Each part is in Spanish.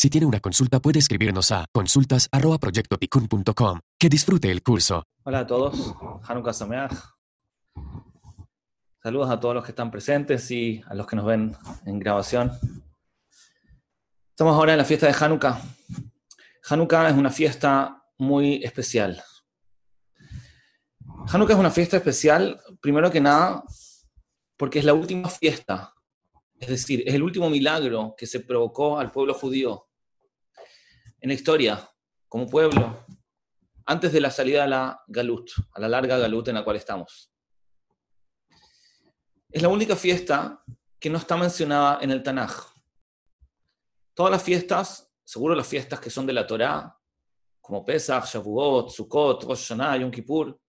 Si tiene una consulta puede escribirnos a consultas@proyectoticun.com. Que disfrute el curso. Hola a todos, Hanukkah Sameach. Saludos a todos los que están presentes y a los que nos ven en grabación. Estamos ahora en la fiesta de Hanukkah. Hanukkah es una fiesta muy especial. Hanukkah es una fiesta especial, primero que nada, porque es la última fiesta, es decir, es el último milagro que se provocó al pueblo judío en la historia, como pueblo, antes de la salida a la Galut, a la larga Galut en la cual estamos. Es la única fiesta que no está mencionada en el Tanaj. Todas las fiestas, seguro las fiestas que son de la Torá, como Pesach, Shavuot, Sukkot, Rosh Hashanah, Yom Kippur,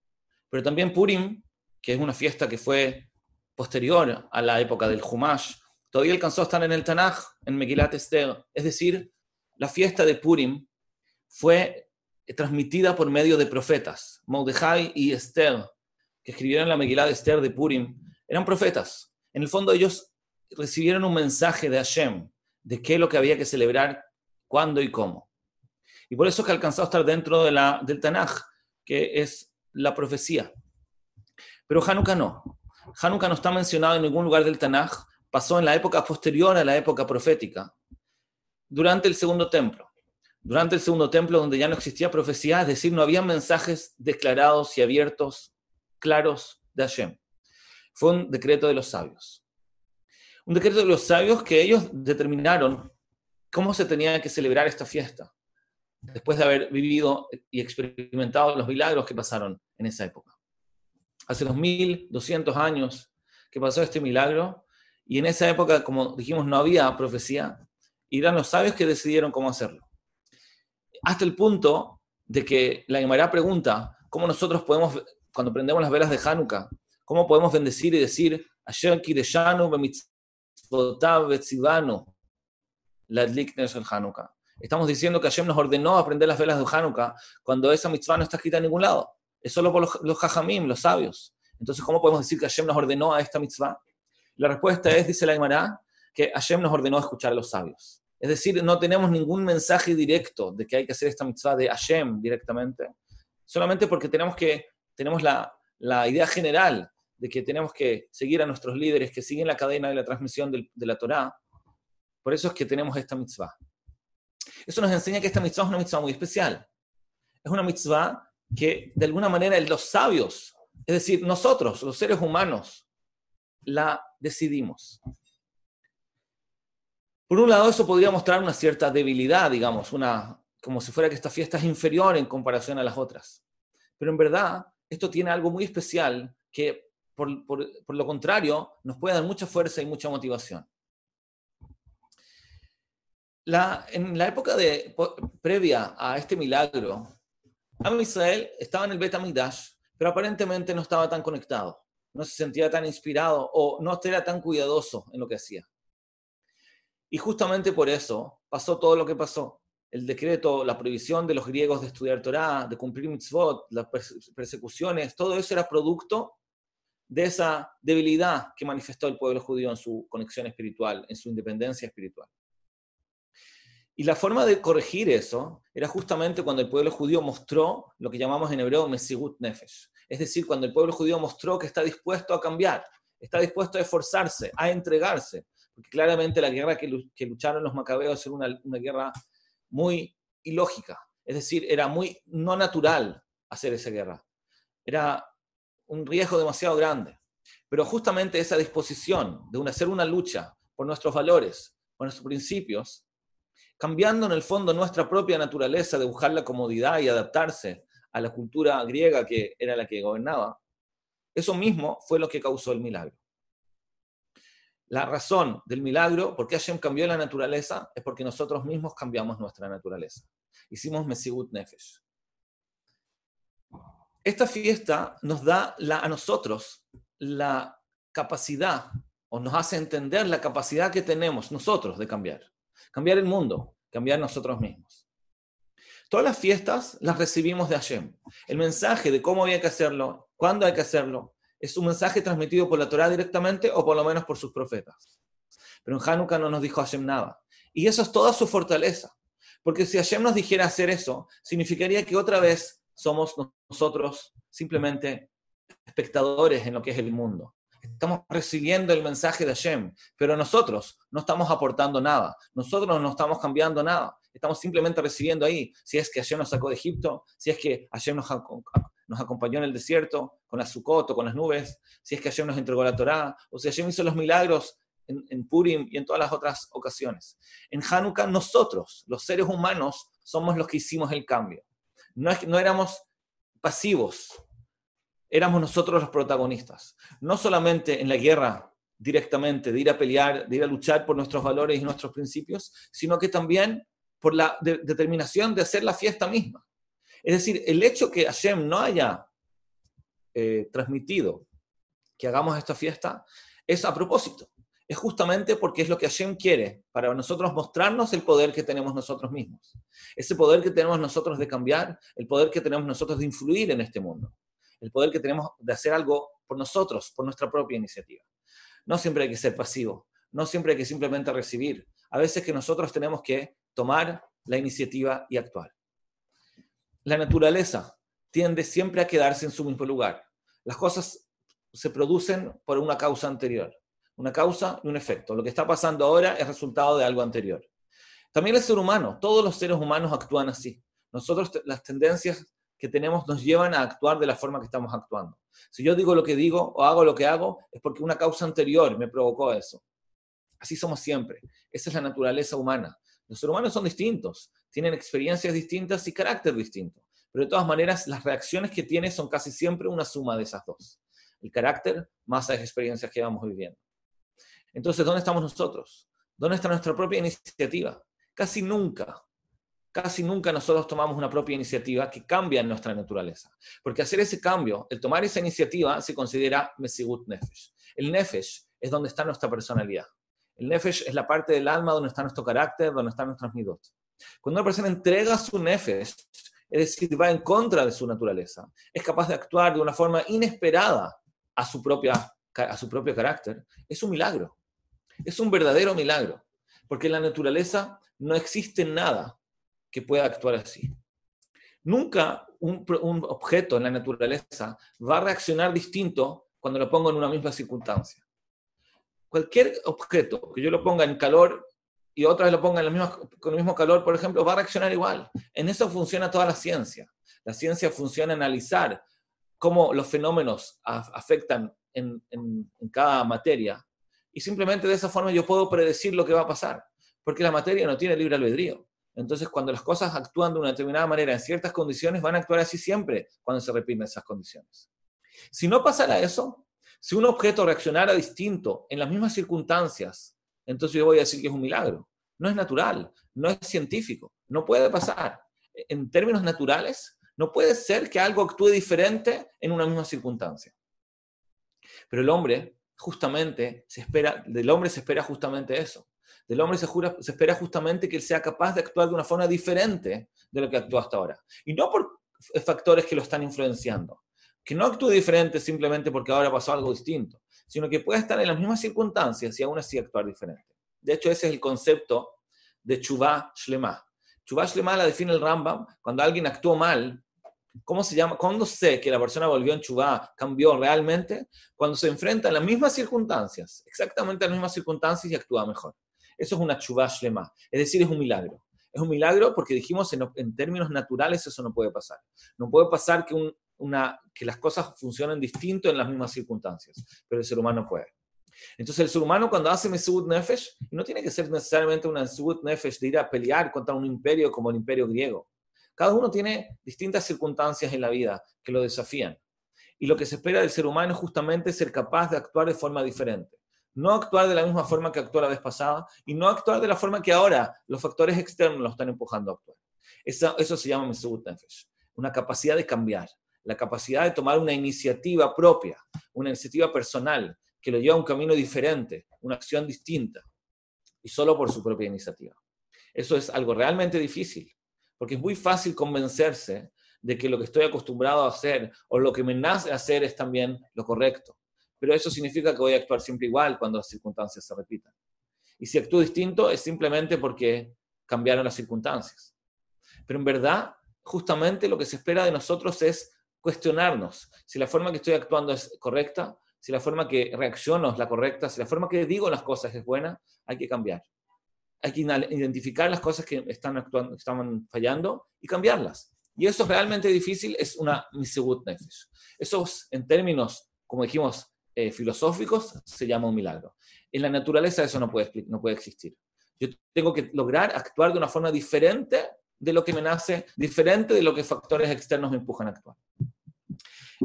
pero también Purim, que es una fiesta que fue posterior a la época del Humash, todavía alcanzó a estar en el Tanaj, en Megilat Esther, es decir, la fiesta de Purim fue transmitida por medio de profetas. Mordejai y Esther, que escribieron la Megilá de Esther de Purim, eran profetas. En el fondo ellos recibieron un mensaje de Hashem, de qué es lo que había que celebrar, cuándo y cómo. Y por eso es que alcanzó a estar dentro de la, del Tanaj, que es la profecía. Pero Hanukkah no. Hanukkah no está mencionado en ningún lugar del Tanaj, pasó en la época posterior a la época profética durante el segundo templo. Durante el segundo templo, donde ya no existía profecía, es decir, no había mensajes declarados y abiertos, claros de Hashem. Fue un decreto de los sabios. Un decreto de los sabios que ellos determinaron cómo se tenía que celebrar esta fiesta, después de haber vivido y experimentado los milagros que pasaron en esa época. Hace 2200 años que pasó este milagro, y en esa época, como dijimos, no había profecía, y eran los sabios que decidieron cómo hacerlo. Hasta el punto de que la Gemara pregunta cómo nosotros podemos, cuando prendemos las velas de Hanukkah, cómo podemos bendecir y decir, Hanukkah. Estamos diciendo que Hashem nos ordenó a prender las velas de Hanukkah cuando esa mitzvah no está escrita en ningún lado. Es solo por los, los jajamim, los sabios. Entonces, ¿cómo podemos decir que Hashem nos ordenó a esta mitzvah? La respuesta es, dice la Gemara, que Hashem nos ordenó escuchar a los sabios. Es decir, no tenemos ningún mensaje directo de que hay que hacer esta mitzvah de Hashem directamente, solamente porque tenemos, que, tenemos la, idea general de que tenemos que seguir a nuestros líderes que siguen la cadena de la transmisión de la Torá. Por eso es que tenemos esta mitzvah. Eso nos enseña que esta mitzvah es una mitzvah muy especial. Es una mitzvah que de alguna manera los sabios, es decir, nosotros, los seres humanos, la decidimos. Por un lado, eso podría mostrar una cierta debilidad, digamos, una, como si fuera que esta fiesta es inferior en comparación a las otras. Pero en verdad, esto tiene algo muy especial que, por, lo contrario, nos puede dar mucha fuerza y mucha motivación. En la época de, previa a este milagro, Am Israel estaba en el Bet pero aparentemente no estaba tan conectado, no se sentía tan inspirado o no era tan cuidadoso en lo que hacía. Y justamente por eso pasó todo lo que pasó. El decreto, la prohibición de los griegos de estudiar Torah, de cumplir mitzvot, las persecuciones, todo eso era producto de esa debilidad que manifestó el pueblo judío en su conexión espiritual, en su independencia espiritual. Y la forma de corregir eso era justamente cuando el pueblo judío mostró lo que llamamos en hebreo Mesigut Nefesh. Es decir, cuando el pueblo judío mostró que está dispuesto a cambiar, está dispuesto a esforzarse, a entregarse, porque claramente la guerra que, lucharon los macabeos era una, una guerra muy ilógica, es decir, era muy no natural hacer esa guerra. Era un riesgo demasiado grande. Pero justamente esa disposición de hacer una lucha por nuestros valores, por nuestros principios, cambiando en el fondo nuestra propia naturaleza de buscar la comodidad y adaptarse a la cultura griega que era la que gobernaba, eso mismo fue lo que causó el milagro. La razón del milagro, por qué Hashem cambió la naturaleza, es porque nosotros mismos cambiamos nuestra naturaleza. Hicimos Mesigut Nefesh. Esta fiesta nos da a nosotros la capacidad, o nos hace entender la capacidad que tenemos nosotros de cambiar. Cambiar el mundo, cambiar nosotros mismos. Todas las fiestas las recibimos de Hashem. El mensaje de cómo había que hacerlo, cuándo hay que hacerlo, Es un mensaje transmitido por la Torah directamente o por lo menos por sus profetas. Pero en Hanukkah no nos dijo Hashem nada. Y eso es toda su fortaleza. Porque si Hashem nos dijera hacer eso, significaría que otra vez somos nosotros simplemente espectadores en lo que es el mundo. Estamos recibiendo el mensaje de Hashem, pero nosotros no estamos aportando nada. Nosotros no estamos cambiando nada. Estamos simplemente recibiendo ahí. Si es que Hashem nos sacó de Egipto, si es que Hashem nos, acompañó en el desierto con la Sukkot con las nubes, si es que Hashem nos entregó la Torá, o si Hashem hizo los milagros en, Purim y en todas las otras ocasiones. En Hanukkah nosotros, los seres humanos, somos los que hicimos el cambio. No, no éramos pasivos, éramos nosotros los protagonistas. No solamente en la guerra directamente, de ir a pelear, de ir a luchar por nuestros valores y nuestros principios, sino que también por la determinación de hacer la fiesta misma. Es decir, el hecho que Hashem no haya eh, transmitido que hagamos esta fiesta es a propósito es justamente porque es lo que Hashem quiere para nosotros mostrarnos el poder que tenemos nosotros mismos. Ese poder que tenemos nosotros de cambiar, el poder que tenemos nosotros de influir en este mundo, el poder que tenemos de hacer algo por nosotros, por nuestra propia iniciativa. No siempre hay que ser pasivo, no siempre hay que simplemente recibir. A veces que nosotros tenemos que tomar la iniciativa y actuar. La naturaleza tiende siempre a quedarse en su mismo lugar. Las cosas se producen por una causa anterior una causa y un efecto. Lo que está pasando ahora es resultado de algo anterior. También el ser humano, todos los seres humanos actúan así. Nosotros las tendencias que tenemos nos llevan a actuar de la forma que estamos actuando. Si yo digo lo que digo o hago lo que hago, es porque una causa anterior me provocó eso. Así somos siempre. Esa es la naturaleza humana. Los seres humanos son distintos, tienen experiencias distintas y carácter distinto. Pero de todas maneras, las reacciones que tiene son casi siempre una suma de esas dos. El carácter más las experiencias que vamos viviendo. Entonces, ¿dónde estamos nosotros? ¿Dónde está nuestra propia iniciativa? Casi nunca, casi nunca nosotros tomamos una propia iniciativa que cambia nuestra naturaleza. Porque hacer ese cambio, el tomar esa iniciativa, se considera Mesigut Nefesh. El Nefesh es donde está nuestra personalidad. El Nefesh es la parte del alma donde está nuestro carácter, donde están nuestras midot. Cuando una persona entrega su Nefesh, es decir, va en contra de su naturaleza, es capaz de actuar de una forma inesperada a su, propia, a su propio carácter, es un milagro. Es un verdadero milagro, porque en la naturaleza no existe nada que pueda actuar así. Nunca un, objeto en la naturaleza va a reaccionar distinto cuando lo pongo en una misma circunstancia. Cualquier objeto que yo lo ponga en calor y otra vez lo ponga en con el mismo calor, por ejemplo, va a reaccionar igual. En eso funciona toda la ciencia. La ciencia funciona analizar cómo los fenómenos afectan en, en cada materia y simplemente de esa forma yo puedo predecir lo que va a pasar, porque la materia no tiene libre albedrío. Entonces, cuando las cosas actúan de una determinada manera en ciertas condiciones, van a actuar así siempre cuando se repiten esas condiciones. Si no pasara eso, si un objeto reaccionara distinto en las mismas circunstancias, entonces yo voy a decir que es un milagro. No es natural, no es científico, no puede pasar. En términos naturales, no puede ser que algo actúe diferente en una misma circunstancia. Pero el hombre justamente se espera, del hombre se espera justamente eso. Del hombre se, espera justamente que él sea capaz de actuar de una forma diferente de lo que actúa hasta ahora. Y no por factores que lo están influenciando. Que no actúe diferente simplemente porque ahora pasó algo distinto, sino que pueda estar en las mismas circunstancias y aún así actuar diferente. De hecho, ese es el concepto de Chubá Shlema. Chubá Shlema la define el Rambam cuando alguien actuó mal ¿Cómo se llama? ¿Cuándo sé que la persona volvió en chubá, cambió realmente? Cuando se enfrenta a las mismas circunstancias, exactamente a las mismas circunstancias y actúa mejor. Eso es una chubá shlema, es decir, es un milagro. Es un milagro porque dijimos en, términos naturales eso no puede pasar. No puede pasar que, las cosas funcionen distinto en las mismas circunstancias, pero el ser humano puede. Entonces el ser humano cuando hace Mesut Nefesh, no tiene que ser necesariamente una Mesut Nefesh de ir a pelear contra un imperio como el imperio griego, cada uno tiene distintas circunstancias en la vida que lo desafían. Y lo que se espera del ser humano es justamente ser capaz de actuar de forma diferente. No actuar de la misma forma que actuó la vez pasada y no actuar de la forma que ahora los factores externos lo están empujando a actuar. Eso, se llama Mesut Nefesh, una capacidad de cambiar, la capacidad de tomar una iniciativa propia, una iniciativa personal que lo lleva a un camino diferente, una acción distinta, y solo por su propia iniciativa. Eso es algo realmente difícil, porque es muy fácil convencerse de que lo que estoy acostumbrado a hacer o lo que me nace hacer es también lo correcto. Pero eso significa que voy a actuar siempre igual cuando las circunstancias se repitan. Y si actúo distinto es simplemente porque cambiaron las circunstancias. Pero en verdad, justamente lo que se espera de nosotros es cuestionarnos si la forma que estoy actuando es correcta, si la forma que reacciono es la correcta, si la forma que digo las cosas es buena, hay que cambiar. Hay que identificar las cosas que están, actuando, están fallando y cambiarlas. Y eso es realmente difícil, es una nefesh. Eso en términos, como dijimos, eh, filosóficos, se llama un milagro. En la naturaleza eso no puede, no puede existir. Yo tengo que lograr actuar de una forma diferente de lo que me nace, diferente de lo que factores externos me empujan a actuar.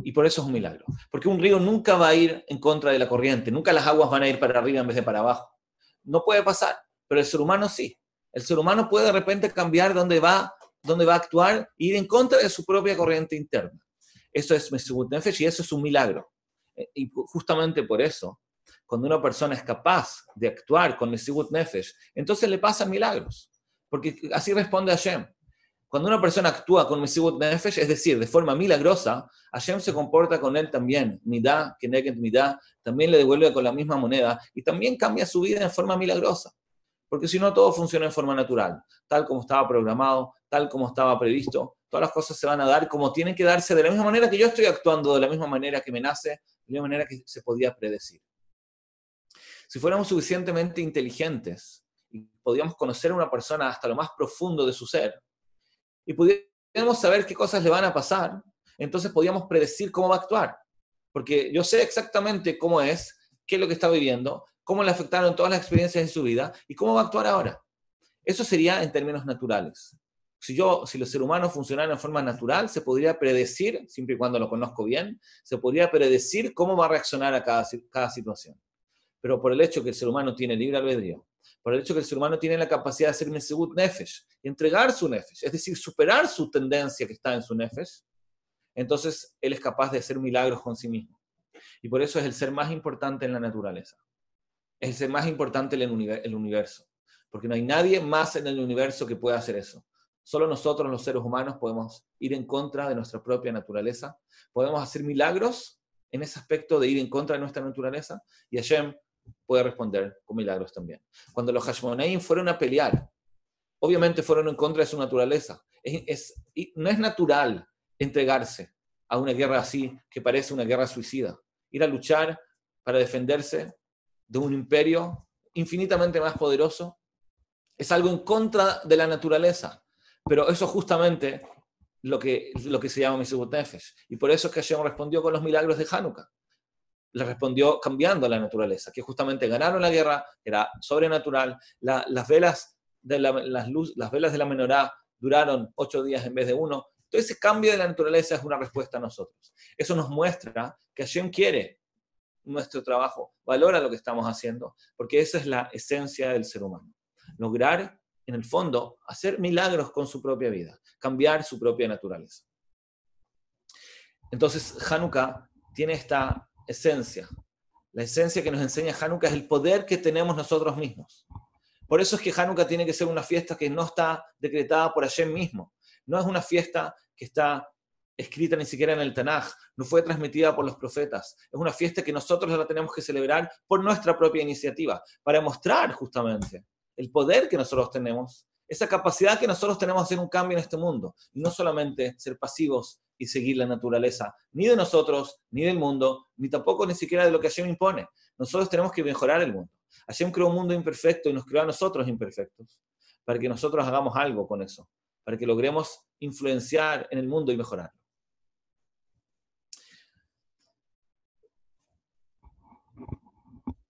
Y por eso es un milagro. Porque un río nunca va a ir en contra de la corriente, nunca las aguas van a ir para arriba en vez de para abajo. No puede pasar, pero el ser humano sí. El ser humano puede de repente cambiar dónde va, dónde va a actuar ir en contra de su propia corriente interna. Eso es Mesubut Nefesh y eso es un milagro. E, y justamente por eso, cuando una persona es capaz de actuar con Mesubut Nefesh, entonces le pasan milagros. Porque así responde Hashem. Cuando una persona actúa con Mesibut Nefesh, es decir, de forma milagrosa, Hashem se comporta con él también, Midá, Keneket Midá, también le devuelve con la misma moneda y también cambia su vida en forma milagrosa. Porque si no, todo funciona en forma natural, tal como estaba programado, tal como estaba previsto. Todas las cosas se van a dar como tienen que darse de la misma manera que yo estoy actuando, de la misma manera que me nace, de la misma manera que se podía predecir. Si fuéramos suficientemente inteligentes y podíamos conocer a una persona hasta lo más profundo de su ser, y pudiéramos saber qué cosas le van a pasar, entonces podíamos predecir cómo va a actuar. Porque yo sé exactamente cómo es, qué es lo que está viviendo, cómo le afectaron todas las experiencias de su vida y cómo va a actuar ahora. Eso sería en términos naturales. Si yo, si los seres humanos funcionaran de forma natural, se podría predecir, siempre y cuando lo conozco bien, se podría predecir cómo va a reaccionar a cada, situación. Pero por el hecho que el ser humano tiene libre albedrío, por el hecho que el ser humano tiene la capacidad de hacer Mesebut Nefesh entregar su Nefesh, es decir, superar su tendencia que está en su Nefesh, entonces él es capaz de hacer milagros con sí mismo. Y por eso es el ser más importante en la naturaleza. Es el ser más importante en el universo. Porque no hay nadie más en el universo que pueda hacer eso. Solo nosotros, los seres humanos, podemos ir en contra de nuestra propia naturaleza. Podemos hacer milagros en ese aspecto de ir en contra de nuestra naturaleza. Y Hashem puede responder con milagros también. Cuando los Hashmonaim fueron a pelear, obviamente fueron en contra de su naturaleza. Es, no es natural entregarse a una guerra así, que parece una guerra suicida. Ir a luchar para defenderse de un imperio infinitamente más poderoso es algo en contra de la naturaleza. Pero eso es justamente lo que, lo que se llama Misubut Y por eso es que Hashem respondió con los milagros de Hanukkah le respondió cambiando la naturaleza, que justamente ganaron la guerra, era sobrenatural, las, velas de la, las, luz, las velas de la menorá duraron ocho días en vez de uno. Todo ese cambio de la naturaleza es una respuesta a nosotros. Eso nos muestra que Hashem quiere nuestro trabajo, valora lo que estamos haciendo, porque esa es la esencia del ser humano. Lograr, en el fondo, hacer milagros con su propia vida, cambiar su propia naturaleza. Entonces, Hanukkah tiene esta esencia. La esencia que nos enseña Hanukkah es el poder que tenemos nosotros mismos. Por eso es que Hanukkah tiene que ser una fiesta que no está decretada por Hashem mismo. No es una fiesta que está escrita ni siquiera en el Tanaj, no fue transmitida por los profetas. Es una fiesta que nosotros la tenemos que celebrar por nuestra propia iniciativa, para mostrar justamente el poder que nosotros tenemos, esa capacidad que nosotros tenemos de hacer un cambio en este mundo, y no solamente ser pasivos y seguir la naturaleza, ni de nosotros, ni del mundo, ni tampoco ni siquiera de lo que Hashem impone. Nosotros tenemos que mejorar el mundo. Hashem creó un mundo imperfecto y nos creó a nosotros imperfectos, para que nosotros hagamos algo con eso, para que logremos influenciar en el mundo y mejorarlo.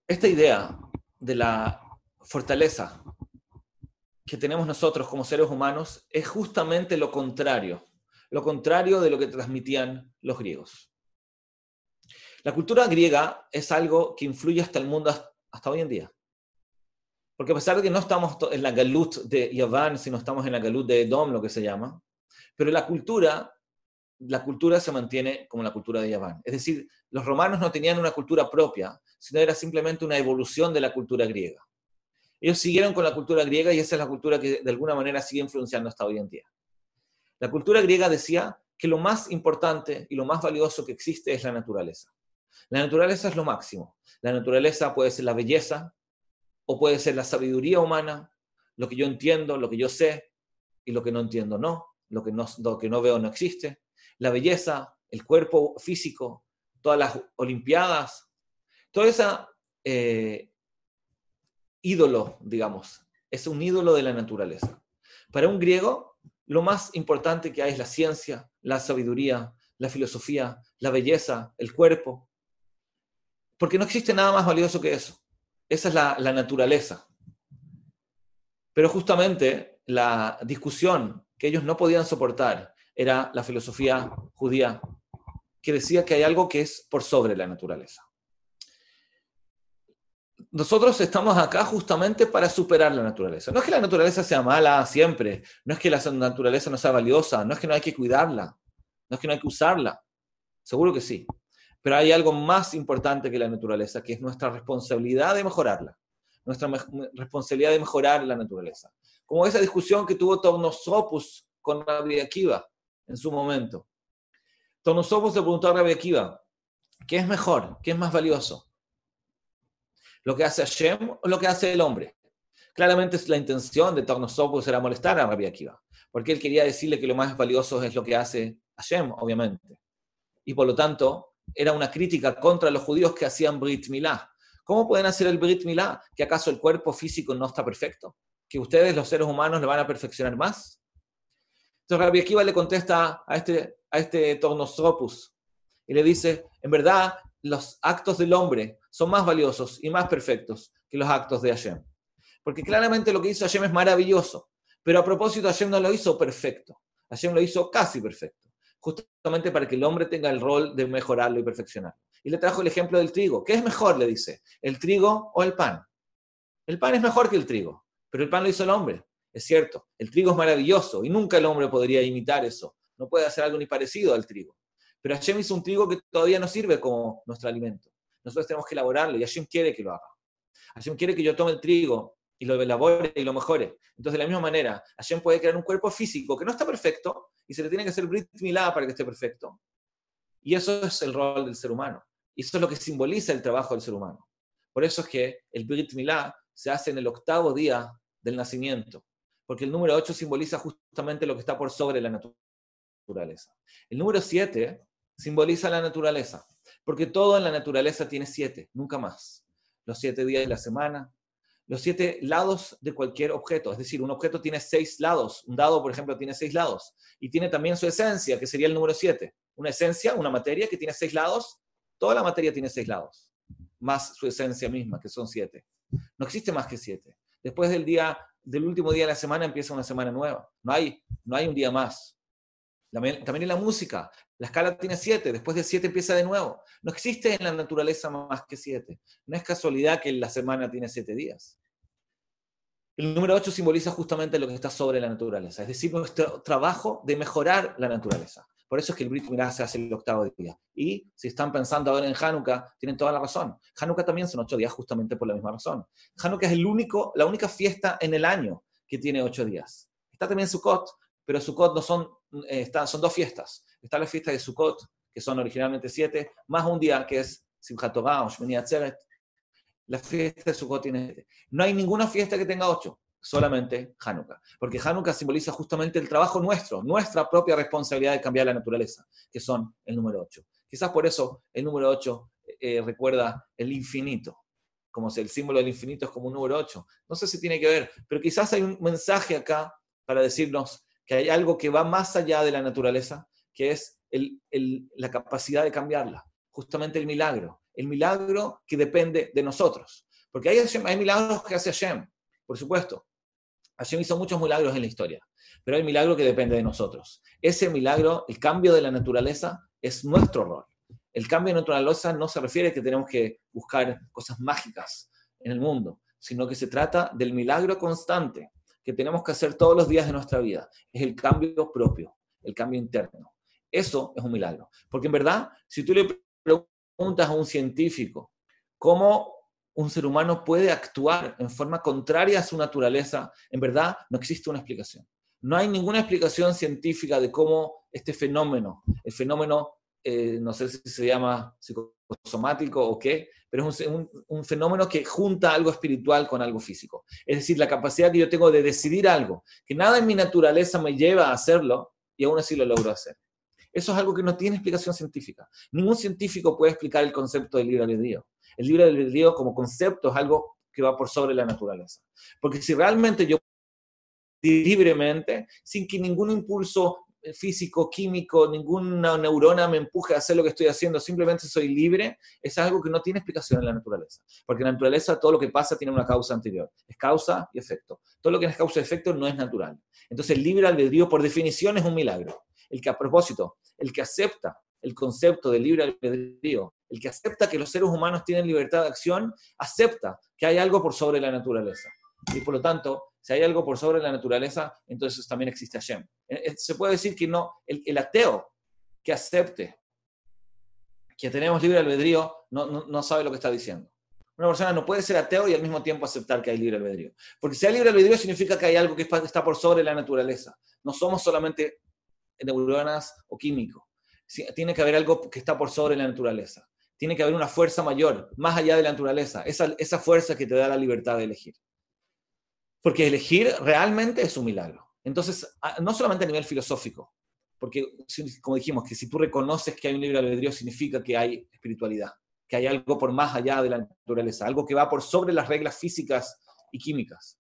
Esta idea de la fortaleza que tenemos nosotros como seres humanos es justamente lo contrario lo contrario de lo que transmitían los griegos. La cultura griega es algo que influye hasta el mundo hasta hoy en día. Porque a pesar de que no estamos en la galut de Yaván, sino estamos en la galut de Edom, lo que se llama, pero la cultura, la cultura se mantiene como la cultura de Yaván. Es decir, los romanos no tenían una cultura propia, sino era simplemente una evolución de la cultura griega. Ellos siguieron con la cultura griega y esa es la cultura que de alguna manera sigue influenciando hasta hoy en día. La cultura griega decía que lo más importante y lo más valioso que existe es la naturaleza. La naturaleza es lo máximo. La naturaleza puede ser la belleza o puede ser la sabiduría humana, lo que yo entiendo, lo que yo sé y lo que no entiendo no, lo que no, veo no existe. La belleza, el cuerpo físico, todas las olimpiadas, todo ese eh, ídolo, digamos, es un ídolo de la naturaleza. Para un griego, lo más importante que hay es la ciencia, la sabiduría, la filosofía, la belleza, el cuerpo, porque no existe nada más valioso que eso. Esa es la, la naturaleza. Pero justamente la discusión que ellos no podían soportar era la filosofía judía, que decía que hay algo que es por sobre la naturaleza. Nosotros estamos acá justamente para superar la naturaleza. No es que la naturaleza sea mala siempre, no es que la naturaleza no sea valiosa, no es que no hay que cuidarla, no es que no hay que usarla. Seguro que sí. Pero hay algo más importante que la naturaleza, que es nuestra responsabilidad de mejorarla, nuestra responsabilidad de mejorar la naturaleza. Como esa discusión que tuvo Tornosopus con Rabbi Akiva en su momento. Tornosopus le preguntó a Rabbi Akiva, ¿qué es mejor? ¿Qué es más valioso? ¿Lo que hace Hashem o lo que hace el hombre? Claramente la intención de Tornosopus era molestar a Rabbi Akiva, porque él quería decirle que lo más valioso es lo que hace Hashem, obviamente. Y por lo tanto, era una crítica contra los judíos que hacían Brit Milá. ¿Cómo pueden hacer el Brit Milá? ¿Que acaso el cuerpo físico no está perfecto? ¿Que ustedes, los seres humanos, lo van a perfeccionar más? Entonces Rabbi Akiva le contesta a este, a este Tornosopus y le dice, en verdad, los actos del hombre son más valiosos y más perfectos que los actos de Hashem. Porque claramente lo que hizo Hashem es maravilloso, pero a propósito Hashem no lo hizo perfecto, Hashem lo hizo casi perfecto justamente para que el hombre tenga el rol de mejorarlo y perfeccionarlo. Y le trajo el ejemplo del trigo. ¿Qué es mejor? Le dice, ¿el trigo o el pan? El pan es mejor que el trigo, pero el pan lo hizo el hombre. Es cierto, el trigo es maravilloso y nunca el hombre podría imitar eso. No puede hacer algo ni parecido al trigo. Pero Hashem hizo un trigo que todavía no sirve como nuestro alimento. Nosotros tenemos que elaborarlo y Hashem quiere que lo haga. Hashem quiere que yo tome el trigo y lo elabore y lo mejore. Entonces, de la misma manera, Hashem puede crear un cuerpo físico que no está perfecto y se le tiene que hacer Brit Milá para que esté perfecto. Y eso es el rol del ser humano. Y eso es lo que simboliza el trabajo del ser humano. Por eso es que el Brit Milá se hace en el octavo día del nacimiento, porque el número 8 simboliza justamente lo que está por sobre la naturaleza. El número 7 simboliza la naturaleza, porque todo en la naturaleza tiene 7, nunca más. Los 7 días de la semana, los siete lados de cualquier objeto. Es decir, un objeto tiene seis lados. Un dado, por ejemplo, tiene seis lados. Y tiene también su esencia, que sería el número siete. Una esencia, una materia que tiene seis lados. Toda la materia tiene seis lados. Más su esencia misma, que son siete. No existe más que siete. Después del día, del último día de la semana empieza una semana nueva. No hay, no hay un día más. También en la música, la escala tiene siete, después de siete empieza de nuevo. No existe en la naturaleza más que siete. No es casualidad que la semana tiene siete días. El número ocho simboliza justamente lo que está sobre la naturaleza, es decir, nuestro trabajo de mejorar la naturaleza. Por eso es que el Brit Milá se hace el octavo día. Y si están pensando ahora en Hanukkah, tienen toda la razón. Hanukkah también son ocho días justamente por la misma razón. Hanukkah es el único, la única fiesta en el año que tiene ocho días. Está también Sukkot, pero Sukkot no son, eh, son dos fiestas. Está la fiesta de Sukkot, que son originalmente siete, más un día que es Simchat Torah o Shmini Atzeret. La fiesta de Sukkot tiene No hay ninguna fiesta que tenga ocho, solamente Hanukkah. Porque Hanukkah simboliza justamente el trabajo nuestro, nuestra propia responsabilidad de cambiar la naturaleza, que son el número ocho. Quizás por eso el número ocho eh, recuerda el infinito, como si el símbolo del infinito es como un número ocho. No sé si tiene que ver, pero quizás hay un mensaje acá para decirnos que hay algo que va más allá de la naturaleza, que es la capacidad de cambiarla, justamente el milagro, el milagro que depende de nosotros. Porque hay, hay milagros que hace Hashem, por supuesto. Hashem hizo muchos milagros en la historia, pero hay milagro que depende de nosotros. Ese milagro, el cambio de la naturaleza, es nuestro rol. El cambio de naturaleza no se refiere a que tenemos que buscar cosas mágicas en el mundo, sino que se trata del milagro constante que tenemos que hacer todos los días de nuestra vida. Es el cambio propio, el cambio interno. Eso es un milagro. Porque en verdad, si tú le preguntas a un científico cómo un ser humano puede actuar en forma contraria a su naturaleza, en verdad no existe una explicación. No hay ninguna explicación científica de cómo este fenómeno, el fenómeno, eh, no sé si se llama psicosomático o qué, pero es un, fenómeno que junta algo espiritual con algo físico. Es decir, la capacidad que yo tengo de decidir algo, que nada en mi naturaleza me lleva a hacerlo y aún así lo logro hacer. Eso es algo que no tiene explicación científica. Ningún científico puede explicar el concepto del libre albedrío. El libre albedrío como concepto es algo que va por sobre la naturaleza. Porque si realmente yo libremente, sin que ningún impulso físico, químico, ninguna neurona me empuje a hacer lo que estoy haciendo, simplemente soy libre, es algo que no tiene explicación en la naturaleza. Porque en la naturaleza todo lo que pasa tiene una causa anterior. Es causa y efecto. Todo lo que es causa y efecto no es natural. Entonces el libre albedrío por definición es un milagro. El que a propósito, el que acepta el concepto de libre albedrío, el que acepta que los seres humanos tienen libertad de acción, acepta que hay algo por sobre la naturaleza. Y por lo tanto, si hay algo por sobre la naturaleza, entonces también existe Hashem. Eh, eh, se puede decir que no, el, ateo que acepte que tenemos libre albedrío no, no, sabe lo que está diciendo. Una persona no puede ser ateo y al mismo tiempo aceptar que hay libre albedrío. Porque si hay libre albedrío significa que hay algo que está por sobre la naturaleza. No somos solamente neuronas o químicos. Tiene que haber algo que está por sobre la naturaleza. Tiene que haber una fuerza mayor, más allá de la naturaleza. Esa, esa fuerza que te da la libertad de elegir. Porque elegir realmente es un milagro. Entonces, no solamente a nivel filosófico, porque como dijimos, que si tú reconoces que hay un libre albedrío significa que hay espiritualidad, que hay algo por más allá de la naturaleza, algo que va por sobre las reglas físicas y químicas.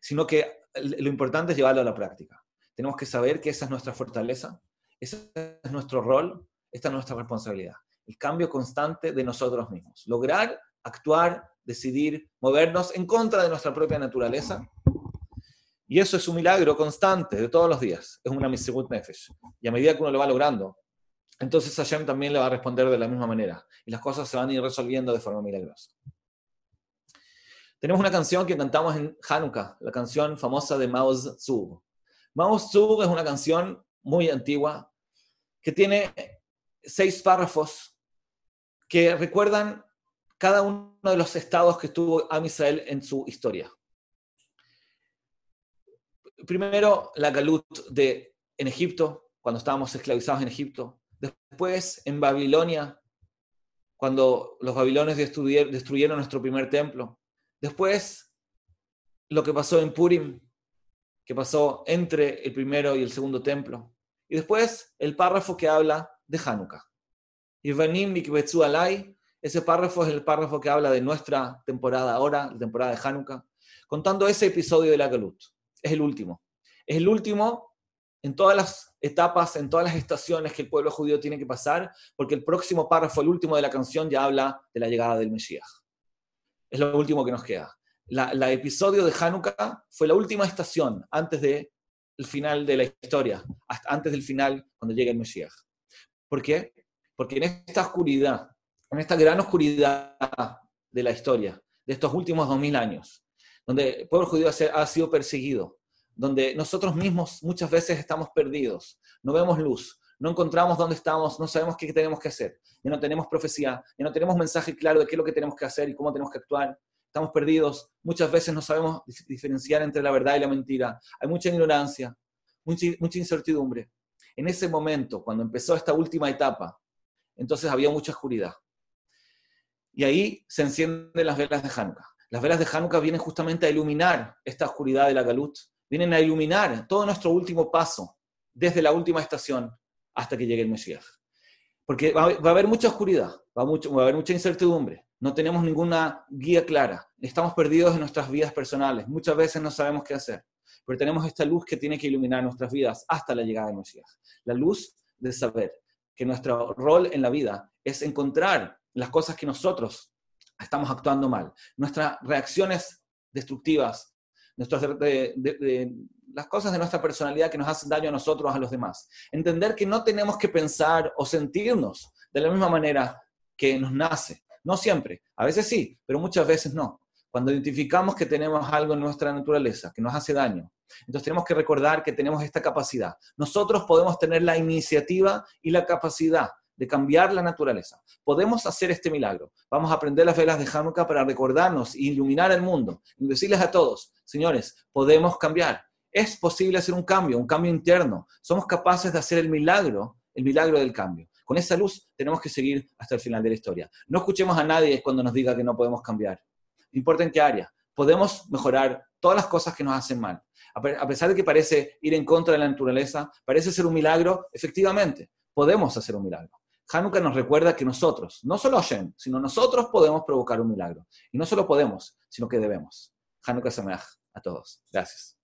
Sino que lo importante es llevarlo a la práctica. Tenemos que saber que esa es nuestra fortaleza, ese es nuestro rol, esta es nuestra responsabilidad. El cambio constante de nosotros mismos. Lograr actuar decidir movernos en contra de nuestra propia naturaleza. Y eso es un milagro constante de todos los días. Es una Misibut Nefesh. Y a medida que uno lo va logrando, entonces Hashem también le va a responder de la misma manera. Y las cosas se van a ir resolviendo de forma milagrosa. Tenemos una canción que cantamos en Hanukkah, la canción famosa de Mao Zedong. Mao Zedong es una canción muy antigua que tiene seis párrafos que recuerdan cada uno de los estados que tuvo Am Israel en su historia. Primero, la Galut de, en Egipto, cuando estábamos esclavizados en Egipto. Después, en Babilonia, cuando los babilonios destruyeron nuestro primer templo. Después, lo que pasó en Purim, que pasó entre el primero y el segundo templo. Y después, el párrafo que habla de Hanukkah. Ivanim alay, ese párrafo es el párrafo que habla de nuestra temporada ahora, la temporada de Hanukkah, contando ese episodio de la Galut. Es el último. Es el último en todas las etapas, en todas las estaciones que el pueblo judío tiene que pasar, porque el próximo párrafo, el último de la canción, ya habla de la llegada del Mesías. Es lo último que nos queda. La, episodio de Hanukkah fue la última estación antes del final de la historia, hasta antes del final cuando llegue el Mesías. ¿Por qué? Porque en esta oscuridad, en esta gran oscuridad de la historia, de estos últimos dos mil años, donde el pueblo judío ha sido perseguido, donde nosotros mismos muchas veces estamos perdidos, no vemos luz, no encontramos dónde estamos, no sabemos qué tenemos que hacer, ya no tenemos profecía, ya no tenemos mensaje claro de qué es lo que tenemos que hacer y cómo tenemos que actuar, estamos perdidos, muchas veces no sabemos diferenciar entre la verdad y la mentira, hay mucha ignorancia, mucha, incertidumbre. En ese momento, cuando empezó esta última etapa, entonces había mucha oscuridad. Y ahí se encienden las velas de Hanukkah. Las velas de Hanukkah vienen justamente a iluminar esta oscuridad de la Galut, vienen a iluminar todo nuestro último paso, desde la última estación hasta que llegue el Mesías. Porque va, a haber mucha oscuridad, va a haber mucha incertidumbre, no tenemos ninguna guía clara, estamos perdidos en nuestras vidas personales, muchas veces no sabemos qué hacer, pero tenemos esta luz que tiene que iluminar nuestras vidas hasta la llegada del Mesías. La luz de saber que nuestro rol en la vida es encontrar las cosas que nosotros estamos actuando mal, nuestras reacciones destructivas, nuestras, las cosas de nuestra personalidad que nos hacen daño a nosotros, a los demás. Entender que no tenemos que pensar o sentirnos de la misma manera que nos nace. No siempre, a veces sí, pero muchas veces no. Cuando identificamos que tenemos algo en nuestra naturaleza que nos hace daño, entonces tenemos que recordar que tenemos esta capacidad. Nosotros podemos tener la iniciativa y la capacidad de cambiar la naturaleza. Podemos hacer este milagro. Vamos a aprender las velas de Hanukkah para recordarnos e iluminar el mundo y decirles a todos, señores, podemos cambiar. es posible hacer un cambio, un cambio interno. Somos capaces de hacer el milagro, el milagro del cambio. Con esa luz tenemos que seguir hasta el final de la historia. No escuchemos a nadie cuando nos diga que no podemos cambiar. No importa en qué área. Podemos mejorar todas las cosas que nos hacen mal. A pesar de que parece ir en contra de la naturaleza, parece ser un milagro, efectivamente, podemos hacer un milagro. Hanukkah nos recuerda que nosotros, no solo Hashem, sino nosotros podemos provocar un milagro. Y no solo podemos, sino que debemos. Hanukkah Sameach a todos. Gracias.